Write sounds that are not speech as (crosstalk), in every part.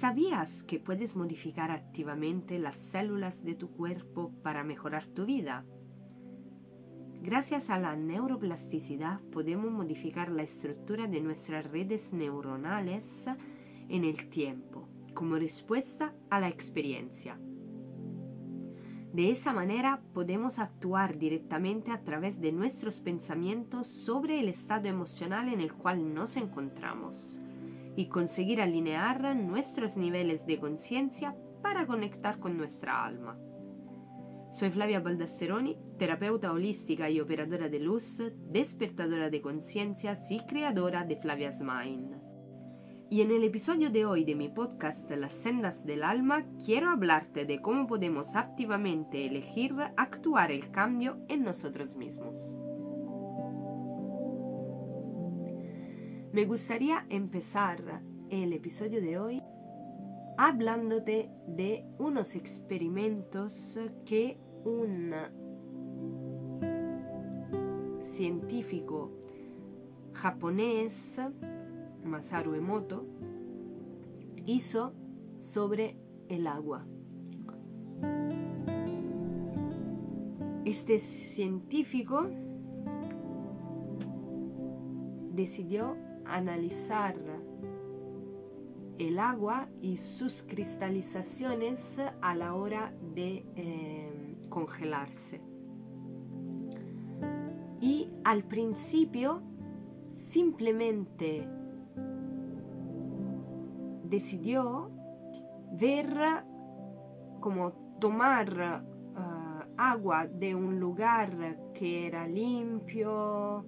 ¿Sabías que puedes modificar activamente las células de tu cuerpo para mejorar tu vida? Gracias a la neuroplasticidad podemos modificar la estructura de nuestras redes neuronales en el tiempo, como respuesta a la experiencia. De esa manera podemos actuar directamente a través de nuestros pensamientos sobre el estado emocional en el cual nos encontramos y conseguir alinear nuestros niveles de conciencia para conectar con nuestra alma. Soy Flavia Baldasseroni, terapeuta holística y operadora de luz, despertadora de conciencias y creadora de Flavia's Mind. Y en el episodio de hoy de mi podcast Las sendas del alma, quiero hablarte de cómo podemos activamente elegir actuar el cambio en nosotros mismos. Me gustaría empezar el episodio de hoy hablándote de unos experimentos que un científico japonés, Masaru Emoto, hizo sobre el agua. Este científico decidió analizar el agua y sus cristalizaciones a la hora de eh, congelarse. Y al principio simplemente decidió ver como tomar uh, agua de un lugar que era limpio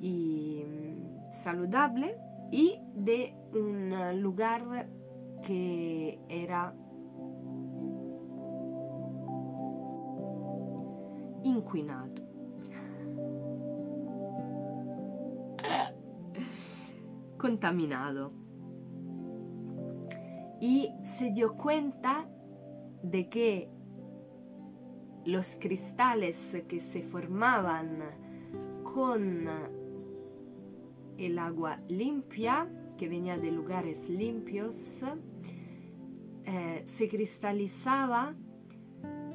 y saludable y de un lugar que era inquinato. (laughs) contaminado. Y se dio cuenta de que los cristales que se formaban con el agua limpia, que venía de lugares limpios, eh, se cristalizaba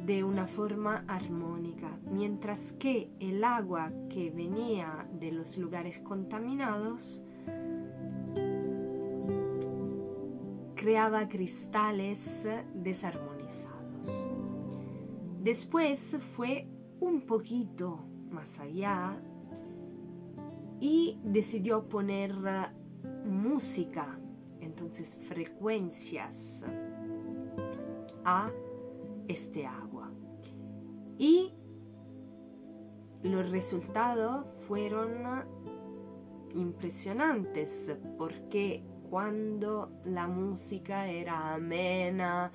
de una forma armónica, mientras que el agua que venía de los lugares contaminados creaba cristales desarmonizados. Después fue un poquito más allá y decidió poner música, entonces frecuencias a este agua. Y los resultados fueron impresionantes porque cuando la música era amena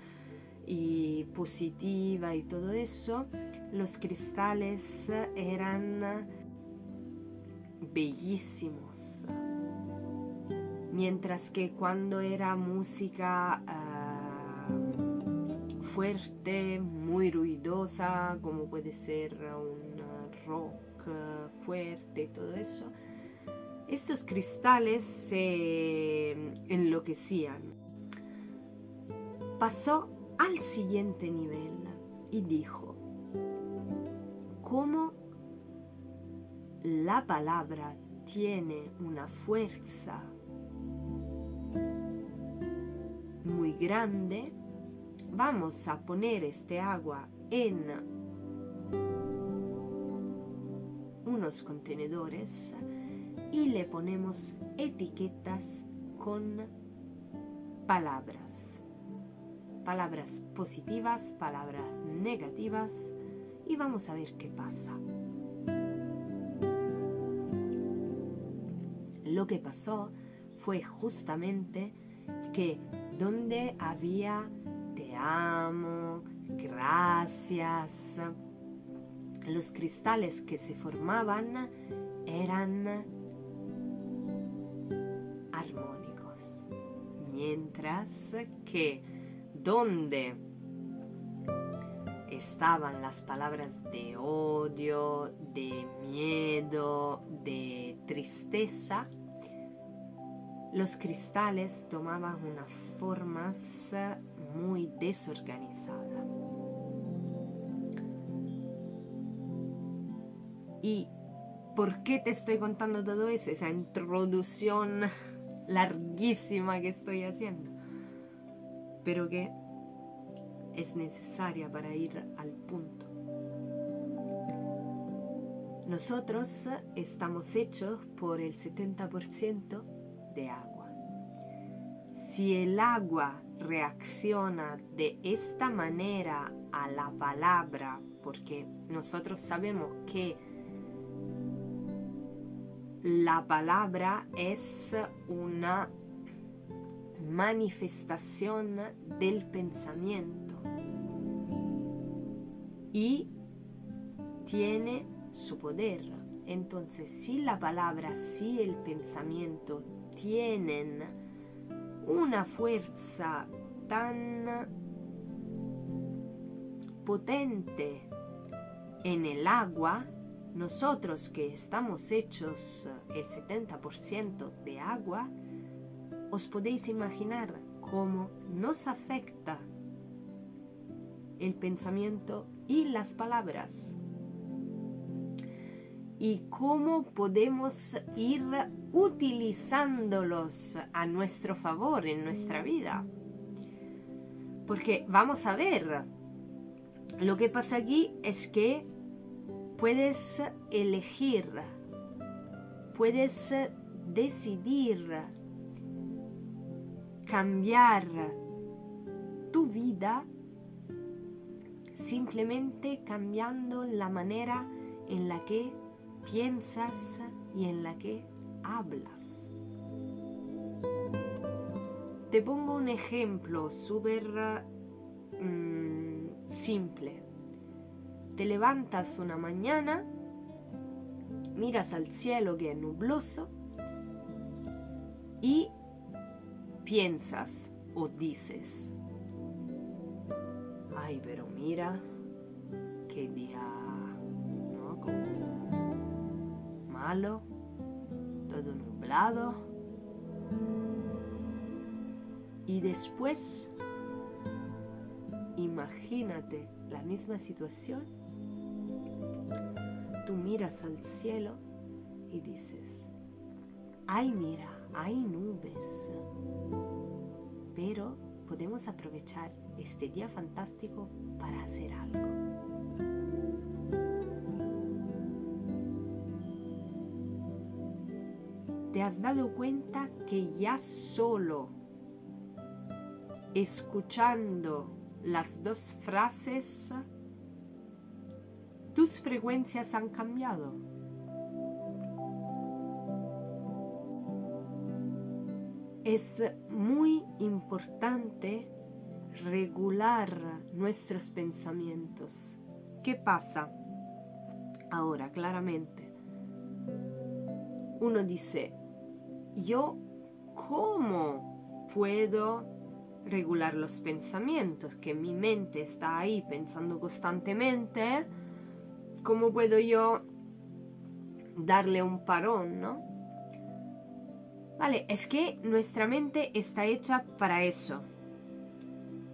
y positiva y todo eso, los cristales eran bellísimos. Mientras que cuando era música ah, fuerte, muy ruidosa, como puede ser un rock fuerte todo eso, estos cristales se enloquecían. Pasó al siguiente nivel y dijo, ¿cómo la palabra tiene una fuerza muy grande, vamos a poner este agua en unos contenedores y le ponemos etiquetas con palabras. Palabras positivas, palabras negativas y vamos a ver qué pasa. Lo que pasó fue justamente que donde había te amo, gracias, los cristales que se formaban eran armónicos, mientras que donde estaban las palabras de odio, de miedo, de tristeza, los cristales tomaban unas formas muy desorganizadas. ¿Y por qué te estoy contando todo eso? Esa introducción larguísima que estoy haciendo. Pero que es necesaria para ir al punto. Nosotros estamos hechos por el 70% de agua. Si el agua reacciona de esta manera a la palabra, porque nosotros sabemos que la palabra es una manifestación del pensamiento y tiene su poder. Entonces, si la palabra, si el pensamiento tienen una fuerza tan potente en el agua, nosotros que estamos hechos el 70% de agua, os podéis imaginar cómo nos afecta el pensamiento y las palabras. Y cómo podemos ir utilizándolos a nuestro favor en nuestra vida. Porque vamos a ver, lo que pasa aquí es que puedes elegir, puedes decidir cambiar tu vida simplemente cambiando la manera en la que piensas y en la que hablas. Te pongo un ejemplo súper mm, simple. Te levantas una mañana, miras al cielo que es nubloso y piensas o dices, ay, pero mira, qué día, ¿no? malo, todo nublado. Y después, imagínate la misma situación. Tú miras al cielo y dices, ay mira, hay nubes. Pero podemos aprovechar este día fantástico para hacer algo. ¿Te has dado cuenta que ya solo escuchando las dos frases tus frecuencias han cambiado? Es muy importante regular nuestros pensamientos. ¿Qué pasa? Ahora, claramente, uno dice, yo cómo puedo regular los pensamientos, que mi mente está ahí pensando constantemente, ¿cómo puedo yo darle un parón, no? Vale, es que nuestra mente está hecha para eso.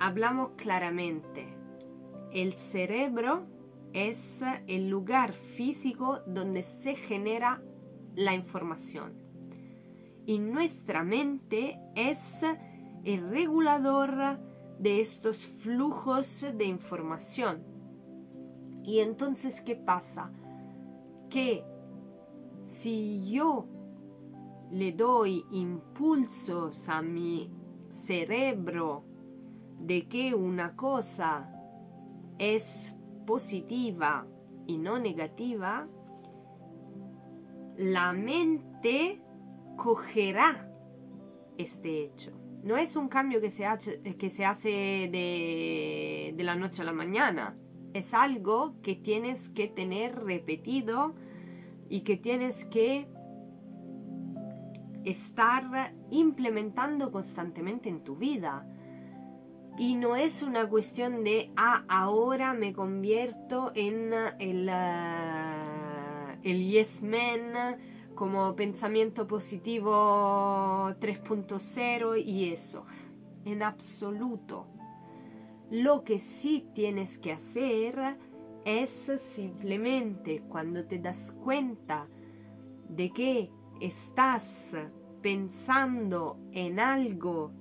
Hablamos claramente. El cerebro es el lugar físico donde se genera la información y nuestra mente es el regulador de estos flujos de información. Y entonces, ¿qué pasa? Que si yo le doy impulsos a mi cerebro de que una cosa es positiva y no negativa, la mente cogerá este hecho. No es un cambio que se, hace, que se hace de, de la noche a la mañana. Es algo que tienes que tener repetido y que tienes que estar implementando constantemente en tu vida. Y no es una cuestión de, ah, ahora me convierto en el, uh, el yes man como pensamiento positivo 3.0 y eso. En absoluto. Lo que sí tienes que hacer es simplemente cuando te das cuenta de que estás pensando en algo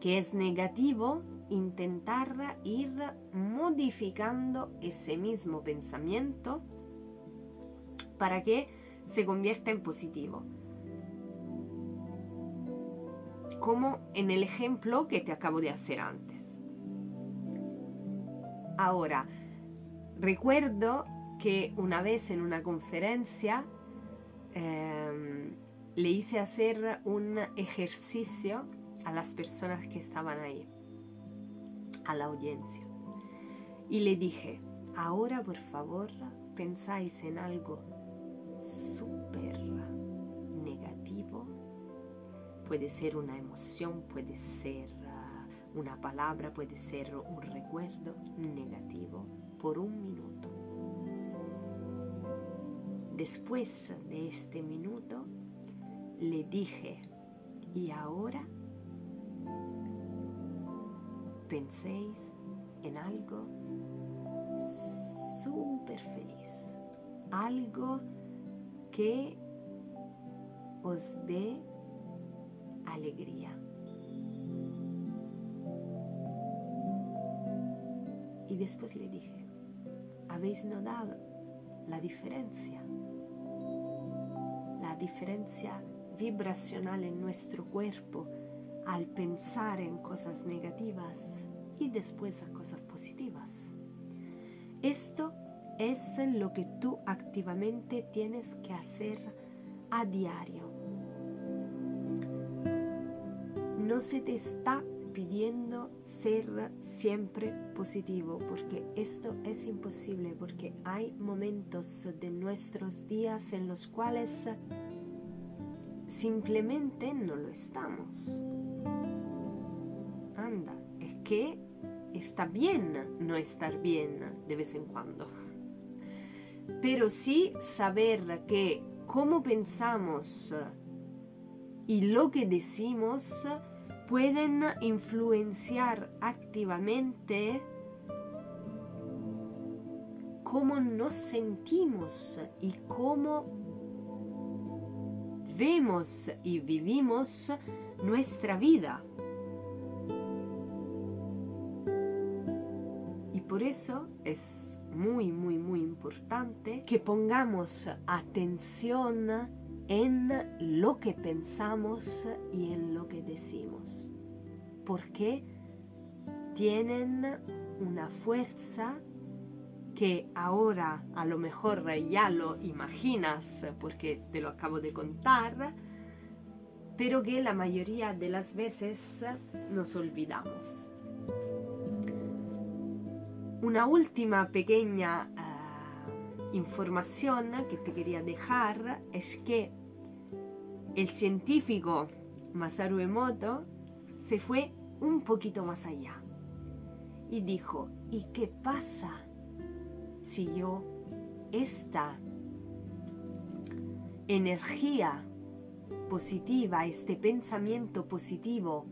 que es negativo, intentar ir modificando ese mismo pensamiento para que se convierta en positivo. Como en el ejemplo que te acabo de hacer antes. Ahora, recuerdo que una vez en una conferencia em, le hice hacer un ejercicio a las personas que estaban ahí, a la audiencia. Y le dije, ahora por favor pensáis en algo Puede ser una emoción, puede ser uh, una palabra, puede ser un recuerdo negativo por un minuto. Después de este minuto le dije, y ahora penséis en algo súper feliz, algo que os dé alegría. Y después le dije, ¿habéis notado la diferencia? La diferencia vibracional en nuestro cuerpo al pensar en cosas negativas y después a cosas positivas. Esto es lo que tú activamente tienes que hacer a diario. No se te está pidiendo ser siempre positivo, porque esto es imposible, porque hay momentos de nuestros días en los cuales simplemente no lo estamos. Anda, es que está bien no estar bien de vez en cuando pero sí saber que cómo pensamos y lo que decimos pueden influenciar activamente cómo nos sentimos y cómo vemos y vivimos nuestra vida. Y por eso es muy, muy, muy importante que pongamos atención en lo que pensamos y en lo que decimos. Porque tienen una fuerza que ahora a lo mejor ya lo imaginas porque te lo acabo de contar, pero que la mayoría de las veces nos olvidamos. Una última pequeña uh, información que te quería dejar es que el científico Masaru Emoto se fue un poquito más allá y dijo, ¿y qué pasa si yo esta energía positiva, este pensamiento positivo,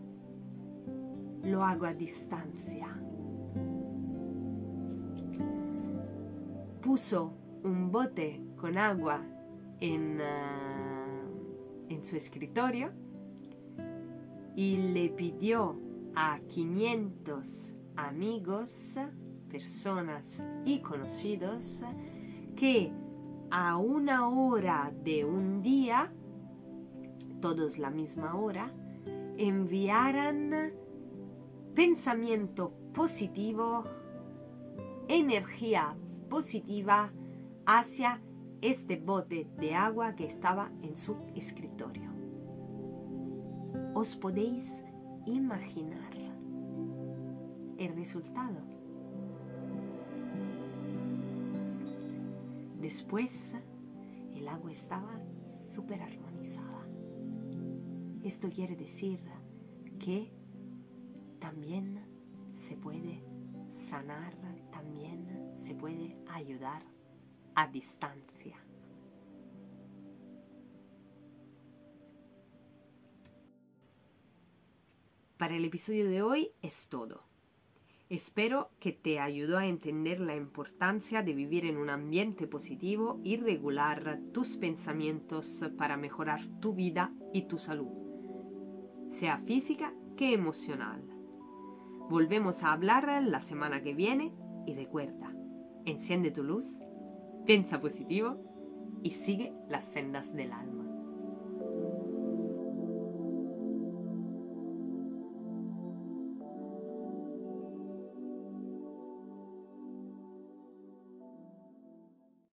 lo hago a distancia? puso un bote con agua en, ah, en su escritorio y le pidió a 500 amigos, personas y conocidos que a una hora de un día, todos la misma hora, enviaran pensamiento positivo, energía positiva hacia este bote de agua que estaba en su escritorio. Os podéis imaginar el resultado. Después, el agua estaba súper armonizada. Esto quiere decir que también se puede sanar, también se puede ayudar a distancia. Para el episodio de hoy es todo. Espero que te ayudó a entender la importancia de vivir en un ambiente positivo y regular tus pensamientos para mejorar tu vida y tu salud, sea física que emocional. Volvemos a hablar la semana que viene y recuerda, enciende tu luz piensa positivo y sigue las sendas del alma.